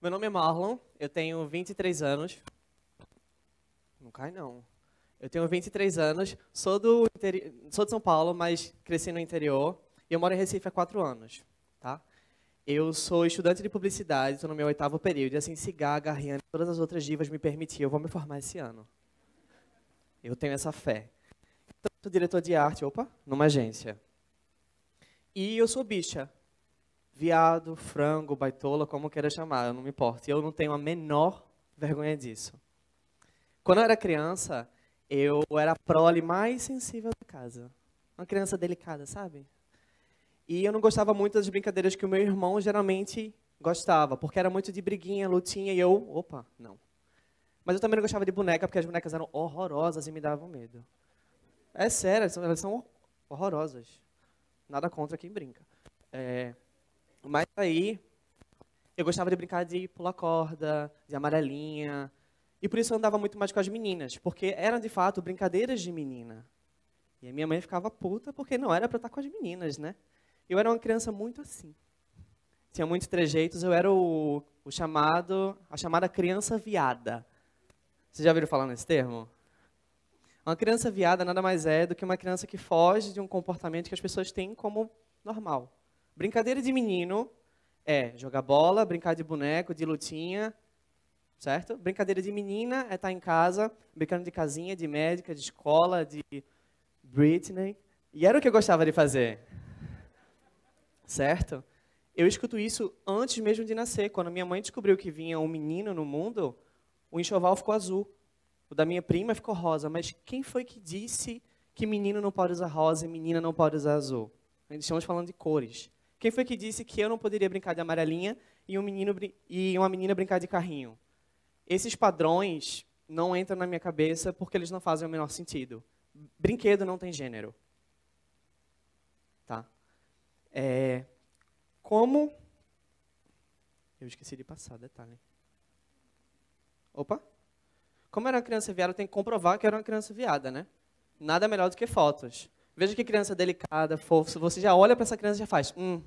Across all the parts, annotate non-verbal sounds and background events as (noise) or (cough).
Meu nome é Marlon, eu tenho 23 anos. Não cai, não. Eu tenho 23 anos, sou, do interi... sou de São Paulo, mas cresci no interior. E eu moro em Recife há quatro anos. Tá? Eu sou estudante de publicidade, estou no meu oitavo período. E assim, Rihanna e todas as outras divas me permitirem, eu vou me formar esse ano. Eu tenho essa fé. Então, sou diretor de arte, opa, numa agência. E eu sou bicha. Viado, frango, baitola, como queira chamar, eu não me importo. E eu não tenho a menor vergonha disso. Quando eu era criança, eu era a prole mais sensível da casa. Uma criança delicada, sabe? E eu não gostava muito das brincadeiras que o meu irmão geralmente gostava, porque era muito de briguinha, lutinha, e eu, opa, não. Mas eu também não gostava de boneca, porque as bonecas eram horrorosas e me davam medo. É sério, elas são horrorosas. Nada contra quem brinca. É, mas aí, eu gostava de brincar de pular corda, de amarelinha. E por isso eu andava muito mais com as meninas, porque eram de fato brincadeiras de menina. E a minha mãe ficava puta porque não era para estar com as meninas, né? Eu era uma criança muito assim. Tinha muitos trejeitos, eu era o, o chamado, a chamada criança viada. Vocês já ouviram falar nesse termo? Uma criança viada nada mais é do que uma criança que foge de um comportamento que as pessoas têm como normal. Brincadeira de menino é jogar bola, brincar de boneco, de lutinha, certo? Brincadeira de menina é estar em casa, brincando de casinha, de médica, de escola, de Britney. E era o que eu gostava de fazer certo? Eu escuto isso antes mesmo de nascer. Quando minha mãe descobriu que vinha um menino no mundo, o enxoval ficou azul. O da minha prima ficou rosa. Mas quem foi que disse que menino não pode usar rosa e menina não pode usar azul? Estamos falando de cores. Quem foi que disse que eu não poderia brincar de amarelinha e, um menino, e uma menina brincar de carrinho? Esses padrões não entram na minha cabeça porque eles não fazem o menor sentido. Brinquedo não tem gênero. Tá? É, como. Eu esqueci de passar, detalhe. Opa! Como era uma criança viada, tem que comprovar que era uma criança viada, né? Nada melhor do que fotos. Veja que criança delicada, fofa. Você já olha para essa criança e já faz. Hum.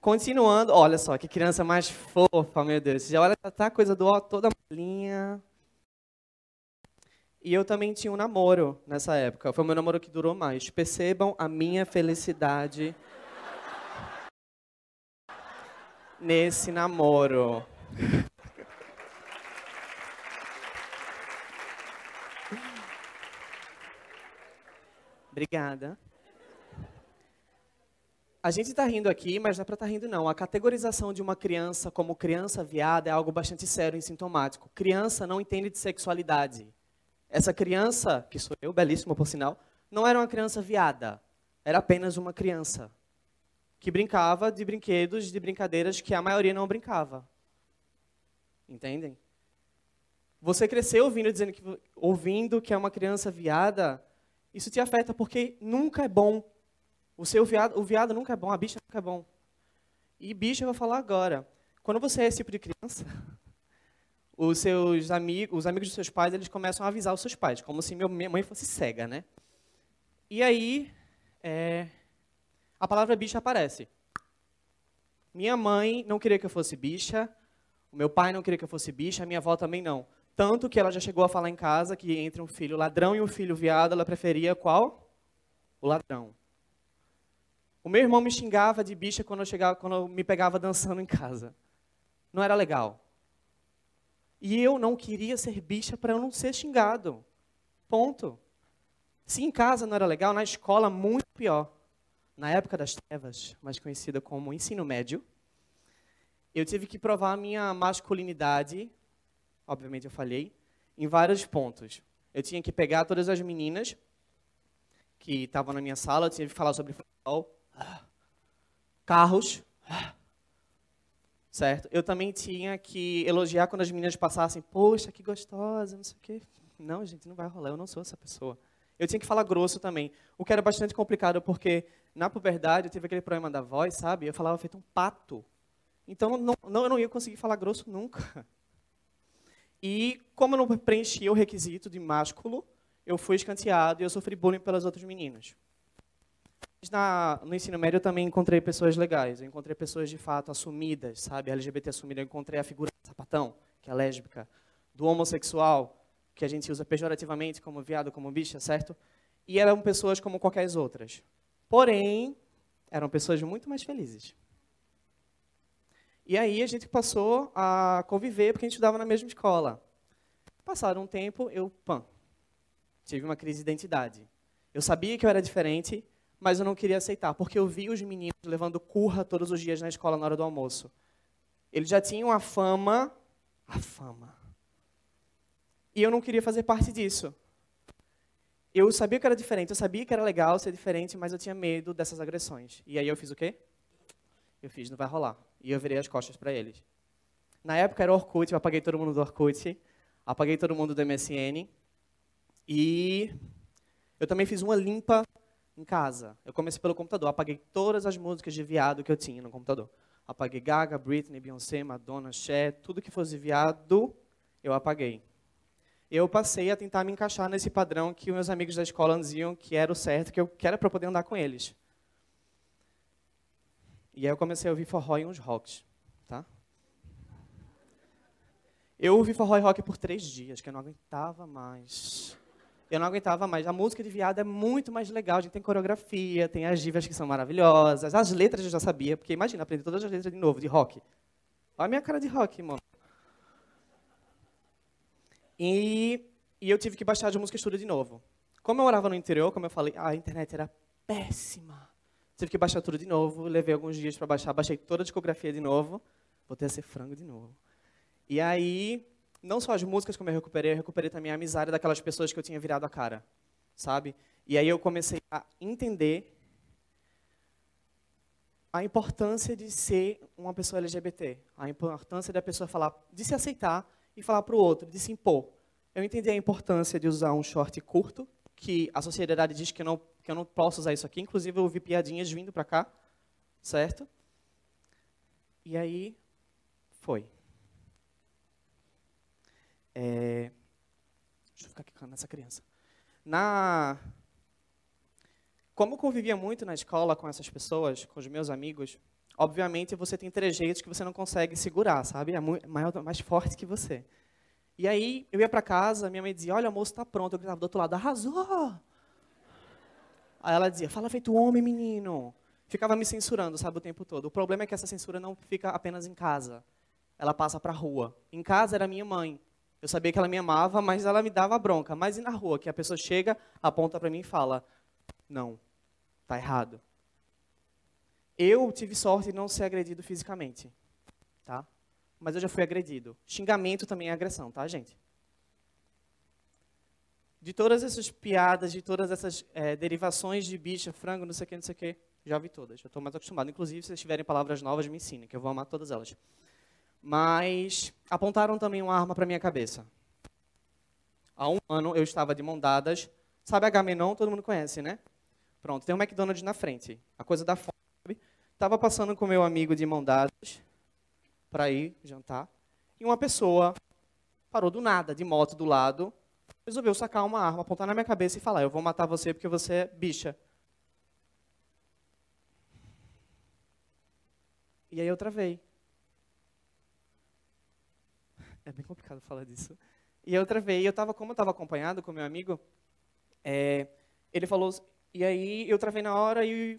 Continuando, olha só, que criança mais fofa, meu Deus. Você já olha, tá a coisa do ó, toda malinha. E eu também tinha um namoro nessa época. Foi o meu namoro que durou mais. Percebam a minha felicidade nesse namoro. Obrigada. A gente está rindo aqui, mas não é para estar tá rindo, não. A categorização de uma criança como criança viada é algo bastante sério e sintomático. Criança não entende de sexualidade. Essa criança, que sou eu, belíssima por sinal, não era uma criança viada. Era apenas uma criança que brincava de brinquedos, de brincadeiras que a maioria não brincava. Entendem? Você cresceu ouvindo, dizendo que, ouvindo que é uma criança viada, isso te afeta porque nunca é bom. O seu viado, o viado nunca é bom, a bicha nunca é bom. E bicha eu vou falar agora. Quando você é esse tipo de criança, (laughs) os seus amigos, os amigos dos seus pais, eles começam a avisar os seus pais, como se minha mãe fosse cega, né? E aí, é, a palavra bicha aparece. Minha mãe não queria que eu fosse bicha, o meu pai não queria que eu fosse bicha, a minha avó também não. Tanto que ela já chegou a falar em casa que entre um filho ladrão e um filho viado, ela preferia qual? O ladrão. O meu irmão me xingava de bicha quando eu, chegava, quando eu me pegava dançando em casa. Não era legal. E eu não queria ser bicha para eu não ser xingado. Ponto. Se em casa não era legal, na escola muito pior. Na época das trevas, mais conhecida como ensino médio, eu tive que provar a minha masculinidade, obviamente eu falhei, em vários pontos. Eu tinha que pegar todas as meninas que estavam na minha sala, eu tinha que falar sobre futebol, carros, certo? Eu também tinha que elogiar quando as meninas passassem, poxa, que gostosa, não sei o quê. Não, gente, não vai rolar, eu não sou essa pessoa. Eu tinha que falar grosso também, o que era bastante complicado, porque na puberdade eu tive aquele problema da voz, sabe? Eu falava feito um pato. Então, não, não, eu não ia conseguir falar grosso nunca. E, como eu não preenchia o requisito de másculo, eu fui escanteado e eu sofri bullying pelas outras meninas. na, no ensino médio eu também encontrei pessoas legais. Eu encontrei pessoas de fato assumidas, sabe? LGBT assumida. Eu encontrei a figura do sapatão, que é lésbica, do homossexual, que a gente usa pejorativamente como viado, como bicha, certo? E eram pessoas como qualquer outras. Porém, eram pessoas muito mais felizes. E aí a gente passou a conviver porque a gente estudava na mesma escola. Passado um tempo, eu, pã, tive uma crise de identidade. Eu sabia que eu era diferente, mas eu não queria aceitar, porque eu vi os meninos levando curra todos os dias na escola na hora do almoço. Eles já tinham a fama, a fama. E eu não queria fazer parte disso. Eu sabia que era diferente, eu sabia que era legal ser diferente, mas eu tinha medo dessas agressões. E aí eu fiz o quê? Eu fiz, não vai rolar. E eu virei as costas para eles. Na época era Orkut, eu apaguei todo mundo do Orkut, apaguei todo mundo do MSN. E eu também fiz uma limpa em casa. Eu comecei pelo computador, apaguei todas as músicas de viado que eu tinha no computador. Apaguei Gaga, Britney, Beyoncé, Madonna, Cher, tudo que fosse viado, eu apaguei. Eu passei a tentar me encaixar nesse padrão que meus amigos da escola diziam que era o certo, que eu que era para poder andar com eles. E aí eu comecei a ouvir forró e uns rocks, tá? Eu ouvi forró e rock por três dias, que eu não aguentava mais. Eu não aguentava mais. A música de viado é muito mais legal. A gente tem coreografia, tem as divas que são maravilhosas. As letras eu já sabia, porque imagina, aprender todas as letras de novo, de rock. Olha a minha cara de rock, mano. E, e eu tive que baixar de música estudo de novo. Como eu morava no interior, como eu falei, a internet era péssima. Tive que baixar tudo de novo, levei alguns dias para baixar, baixei toda a discografia de novo, voltei a ser frango de novo. E aí, não só as músicas como eu recuperei, eu recuperei também a amizade daquelas pessoas que eu tinha virado a cara, sabe? E aí eu comecei a entender a importância de ser uma pessoa LGBT, a importância da pessoa falar, de se aceitar e falar para o outro, de se impor. Eu entendi a importância de usar um short curto, que a sociedade diz que não, que eu não posso usar isso aqui, inclusive eu ouvi piadinhas vindo para cá, certo? E aí, foi. É... Deixa eu ficar aqui nessa criança. Na... Como eu convivia muito na escola com essas pessoas, com os meus amigos, obviamente você tem trejeitos que você não consegue segurar, sabe? É mais forte que você. E aí eu ia para casa, minha mãe dizia: Olha, o almoço está pronto. Eu gritava do outro lado: Arrasou! Aí ela dizia: Fala feito homem, menino. Ficava me censurando, sabe, o tempo todo. O problema é que essa censura não fica apenas em casa. Ela passa para a rua. Em casa era minha mãe. Eu sabia que ela me amava, mas ela me dava bronca. Mas e na rua, que a pessoa chega, aponta para mim e fala: Não, tá errado. Eu tive sorte de não ser agredido fisicamente? Mas eu já fui agredido. Xingamento também é agressão, tá, gente? De todas essas piadas, de todas essas é, derivações de bicha, frango, não sei o que, não sei o que, já vi todas. Já estou mais acostumado. Inclusive, se vocês tiverem palavras novas, me ensinem, que eu vou amar todas elas mas apontaram também uma arma para minha cabeça. Há um ano eu estava de mão dadas. Sabe a Gamenon? Todo mundo conhece, né? Pronto, tem um McDonald's na frente. A coisa da fome. Estava passando com meu amigo de mão dadas para ir jantar. E uma pessoa parou do nada, de moto do lado, resolveu sacar uma arma, apontar na minha cabeça e falar: Eu vou matar você porque você é bicha. E aí eu travei. É bem complicado falar disso. E outra vez, eu tava, como eu estava acompanhado com meu amigo, é, ele falou, e aí eu travei na hora e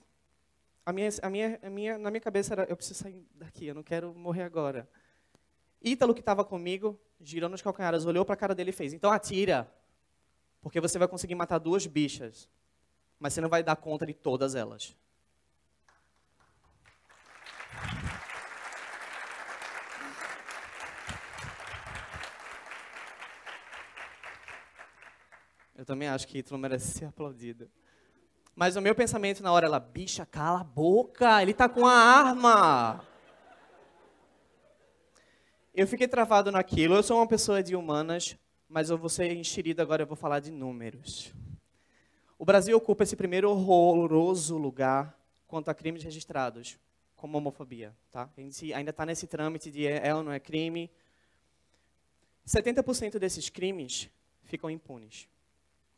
a minha, a minha, a minha, na minha cabeça era, eu preciso sair daqui, eu não quero morrer agora. Ítalo, que estava comigo, girou nos calcanhares, olhou para a cara dele e fez, então atira, porque você vai conseguir matar duas bichas, mas você não vai dar conta de todas elas. Eu também acho que Hitler merece ser aplaudido. Mas o meu pensamento na hora ela, bicha, cala a boca, ele tá com a arma. Eu fiquei travado naquilo. Eu sou uma pessoa de humanas, mas eu vou ser enxerido agora, eu vou falar de números. O Brasil ocupa esse primeiro horroroso lugar quanto a crimes registrados, como homofobia. Tá? A gente ainda está nesse trâmite de é, é ou não é crime. 70% desses crimes ficam impunes.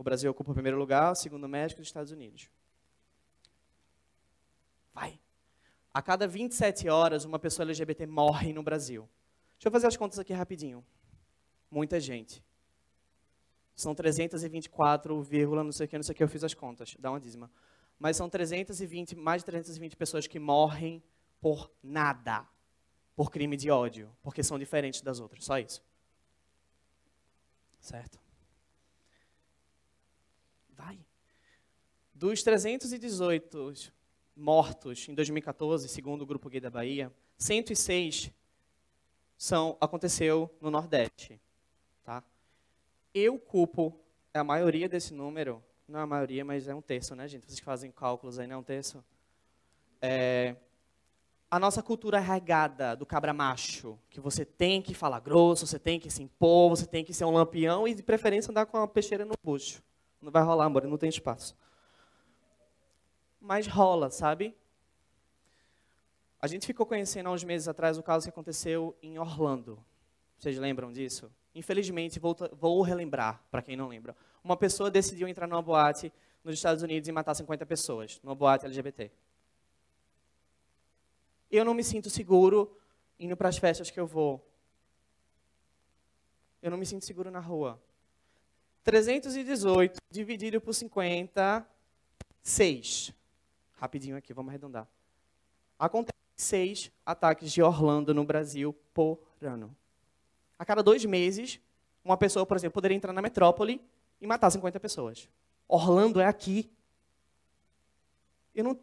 O Brasil ocupa o primeiro lugar, o segundo México e os Estados Unidos. Vai. A cada 27 horas, uma pessoa LGBT morre no Brasil. Deixa eu fazer as contas aqui rapidinho. Muita gente. São 324, não sei o que, não sei o que, eu fiz as contas, dá uma dízima. Mas são 320, mais de 320 pessoas que morrem por nada. Por crime de ódio, porque são diferentes das outras, só isso. Certo? Vai. Dos 318 mortos em 2014, segundo o Grupo Gay da Bahia, 106 são, aconteceu no Nordeste. Tá? Eu culpo a maioria desse número, não é a maioria, mas é um terço, né, gente? Vocês que fazem cálculos aí, não é um terço? É, a nossa cultura regada do cabra macho, que você tem que falar grosso, você tem que se impor, você tem que ser um lampião e, de preferência, andar com uma peixeira no bucho. Não vai rolar, amor, não tem espaço. Mas rola, sabe? A gente ficou conhecendo há uns meses atrás o caso que aconteceu em Orlando. Vocês lembram disso? Infelizmente, vou, vou relembrar, para quem não lembra. Uma pessoa decidiu entrar numa boate nos Estados Unidos e matar 50 pessoas, numa boate LGBT. Eu não me sinto seguro indo para as festas que eu vou. Eu não me sinto seguro na rua. 318 dividido por 50, 6. Rapidinho aqui, vamos arredondar. Acontece seis ataques de Orlando no Brasil por ano. A cada dois meses, uma pessoa, por exemplo, poderia entrar na metrópole e matar 50 pessoas. Orlando é aqui. Eu não,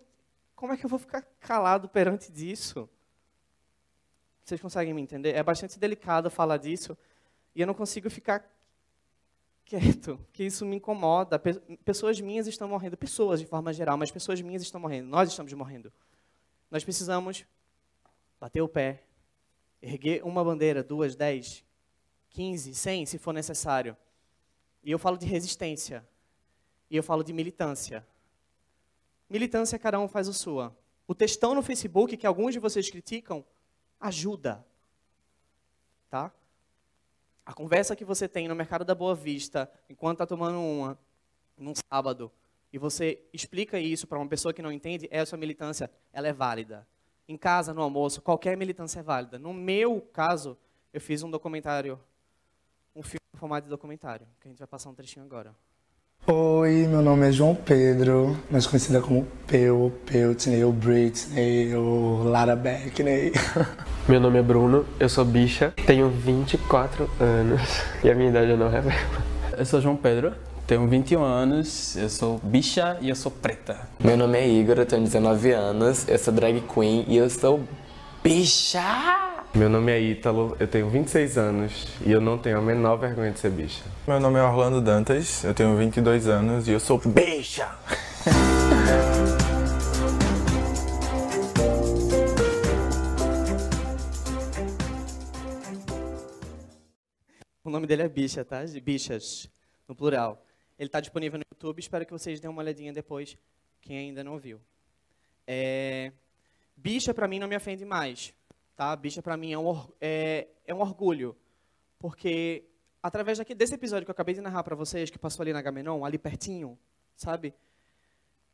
como é que eu vou ficar calado perante disso? Vocês conseguem me entender? É bastante delicado falar disso e eu não consigo ficar quieto, que isso me incomoda. Pessoas minhas estão morrendo, pessoas de forma geral, mas pessoas minhas estão morrendo. Nós estamos morrendo. Nós precisamos bater o pé, erguer uma bandeira, duas, dez, quinze, cem, se for necessário. E eu falo de resistência. E eu falo de militância. Militância, cada um faz a sua. O textão no Facebook, que alguns de vocês criticam, ajuda. Tá? A conversa que você tem no mercado da Boa Vista, enquanto está tomando uma, num sábado, e você explica isso para uma pessoa que não entende, essa militância, ela é válida. Em casa, no almoço, qualquer militância é válida. No meu caso, eu fiz um documentário, um filme em formato de documentário, que a gente vai passar um trechinho agora. Oi, meu nome é João Pedro, mais conhecida como Peu, Peutney, ou Britney, ou Lara Beckney. (laughs) Meu nome é Bruno, eu sou bicha, tenho 24 anos (laughs) e a minha idade eu não revelo. Eu sou João Pedro, tenho 21 anos, eu sou bicha e eu sou preta. Meu nome é Igor, eu tenho 19 anos, eu sou drag queen e eu sou bicha! Meu nome é Ítalo, eu tenho 26 anos e eu não tenho a menor vergonha de ser bicha. Meu nome é Orlando Dantas, eu tenho 22 anos e eu sou bicha! O nome dele é Bicha, tá? De bichas, no plural. Ele está disponível no YouTube, espero que vocês dêem uma olhadinha depois, quem ainda não viu. É... Bicha, para mim, não me ofende mais. Tá? Bicha, para mim, é um, é, é um orgulho. Porque, através daqui, desse episódio que eu acabei de narrar para vocês, que passou ali na Gamenon, ali pertinho, sabe?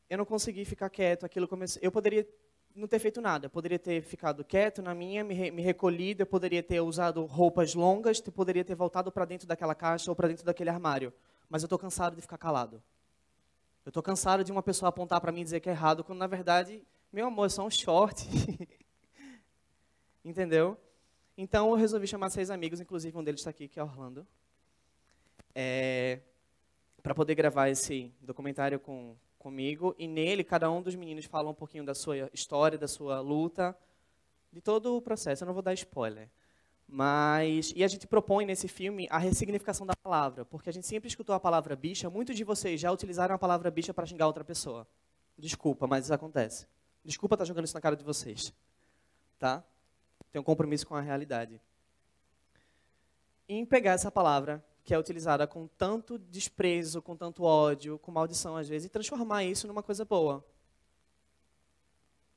Eu não consegui ficar quieto, aquilo começou... Eu poderia não ter feito nada. Eu poderia ter ficado quieto na minha, me, me recolhido, eu poderia ter usado roupas longas, eu poderia ter voltado para dentro daquela caixa ou para dentro daquele armário. Mas eu estou cansado de ficar calado. Eu estou cansado de uma pessoa apontar para mim e dizer que é errado, quando na verdade, meu amor, é só um short. (laughs) Entendeu? Então eu resolvi chamar seis amigos, inclusive um deles está aqui, que é Orlando, é, para poder gravar esse documentário com, comigo e nele cada um dos meninos fala um pouquinho da sua história, da sua luta, de todo o processo. Eu não vou dar spoiler. Mas e a gente propõe nesse filme a ressignificação da palavra, porque a gente sempre escutou a palavra bicha, muitos de vocês já utilizaram a palavra bicha para xingar outra pessoa. Desculpa, mas isso acontece. Desculpa estar tá jogando isso na cara de vocês. Tá? Tenho um compromisso com a realidade. Em pegar essa palavra que é utilizada com tanto desprezo, com tanto ódio, com maldição às vezes, e transformar isso numa coisa boa.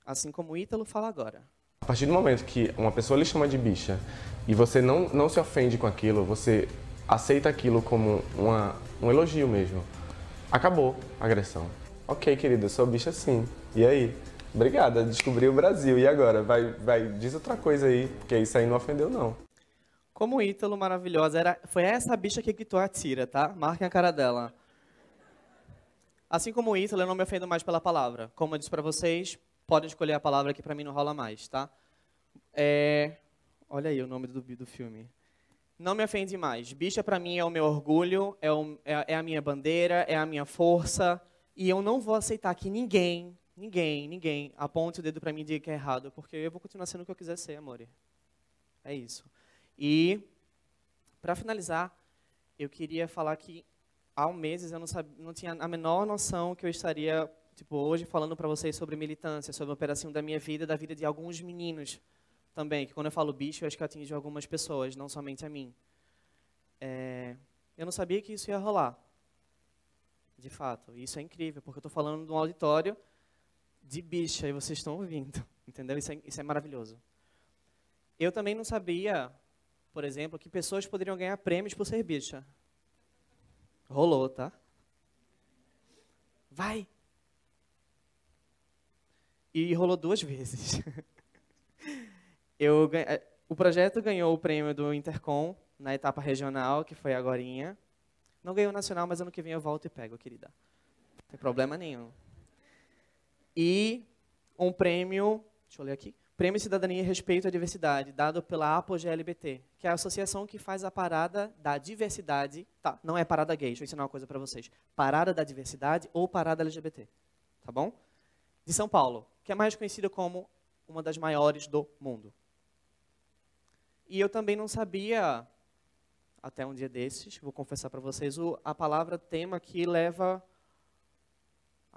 Assim como o Ítalo fala agora. A partir do momento que uma pessoa lhe chama de bicha e você não, não se ofende com aquilo, você aceita aquilo como uma, um elogio mesmo, acabou a agressão. Ok, querida, eu sou bicha sim. E aí? Obrigada, descobri o Brasil. E agora? Vai, vai, diz outra coisa aí, porque isso aí não ofendeu, não. Como Ítalo maravilhosa, era, foi essa bicha que quitou a tira, tá? Marquem a cara dela. Assim como Ítalo, eu não me ofendo mais pela palavra. Como eu disse para vocês, podem escolher a palavra que para mim não rola mais, tá? É... Olha aí o nome do, do filme. Não me ofende mais. Bicha para mim é o meu orgulho, é, o, é, é a minha bandeira, é a minha força. E eu não vou aceitar que ninguém, ninguém, ninguém aponte o dedo para mim e diga que é errado, porque eu vou continuar sendo o que eu quiser ser, amor. É isso. E, para finalizar, eu queria falar que há meses eu não, sabia, não tinha a menor noção que eu estaria, tipo, hoje falando para vocês sobre militância, sobre a operação da minha vida, da vida de alguns meninos também, que quando eu falo bicho, eu acho que atinge algumas pessoas, não somente a mim. É, eu não sabia que isso ia rolar, de fato. E isso é incrível, porque eu estou falando de um auditório de bicha e vocês estão ouvindo, (laughs) entendeu? Isso é, isso é maravilhoso. Eu também não sabia por exemplo, que pessoas poderiam ganhar prêmios por ser bicha. Rolou, tá? Vai! E rolou duas vezes. (laughs) Eu, eh, o projeto ganhou o prêmio do Intercom na etapa regional, que foi agora. Não ganhou nacional, mas ano que vem eu volto e pego, querida. Não tem problema nenhum. E um prêmio, deixa eu ler aqui, Prêmio Cidadania e Respeito à Diversidade, dado pela APOGLBT, que é a associação que faz a parada da diversidade. Tá, não é parada gay, deixa eu ensinar uma coisa para vocês. Parada da diversidade ou parada LGBT. Tá bom? De São Paulo, que é mais conhecida como uma das maiores do mundo. E eu também não sabia, até um dia desses, vou confessar para vocês, o, a palavra tema que leva.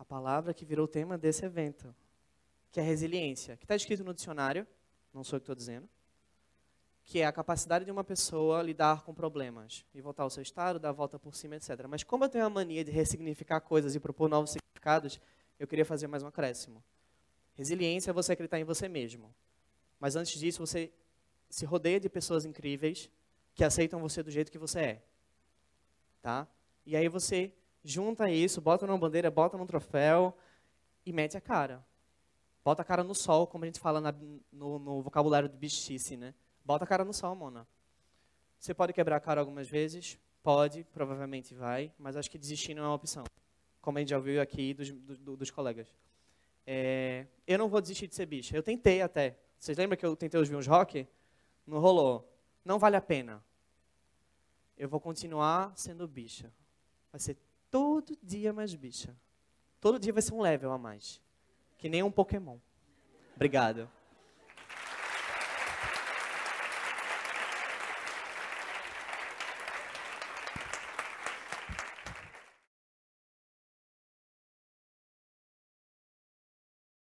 A palavra que virou tema desse evento que é resiliência, que está escrito no dicionário, não sou eu que estou dizendo, que é a capacidade de uma pessoa lidar com problemas e voltar ao seu estado, dar a volta por cima, etc. Mas como eu tenho a mania de ressignificar coisas e propor novos significados, eu queria fazer mais um acréscimo. Resiliência é você acreditar em você mesmo. Mas antes disso, você se rodeia de pessoas incríveis que aceitam você do jeito que você é. Tá? E aí você junta isso, bota numa bandeira, bota num troféu e mete a cara. Bota a cara no sol, como a gente fala na, no, no, vocabulário do bichice, né? Bota a cara no sol, Mona. Você pode quebrar a cara algumas vezes? Pode, provavelmente vai, mas acho que desistir não é uma opção. Como a gente já ouviu aqui dos, do, dos colegas. É, eu não vou desistir de ser bicha. Eu tentei até. Vocês lembram que eu tentei ouvir uns rock? Não rolou. Não vale a pena. Eu vou continuar sendo bicha. Vai ser todo dia mais bicha. Todo dia vai ser um level a mais. Que nem um Pokémon. Obrigado.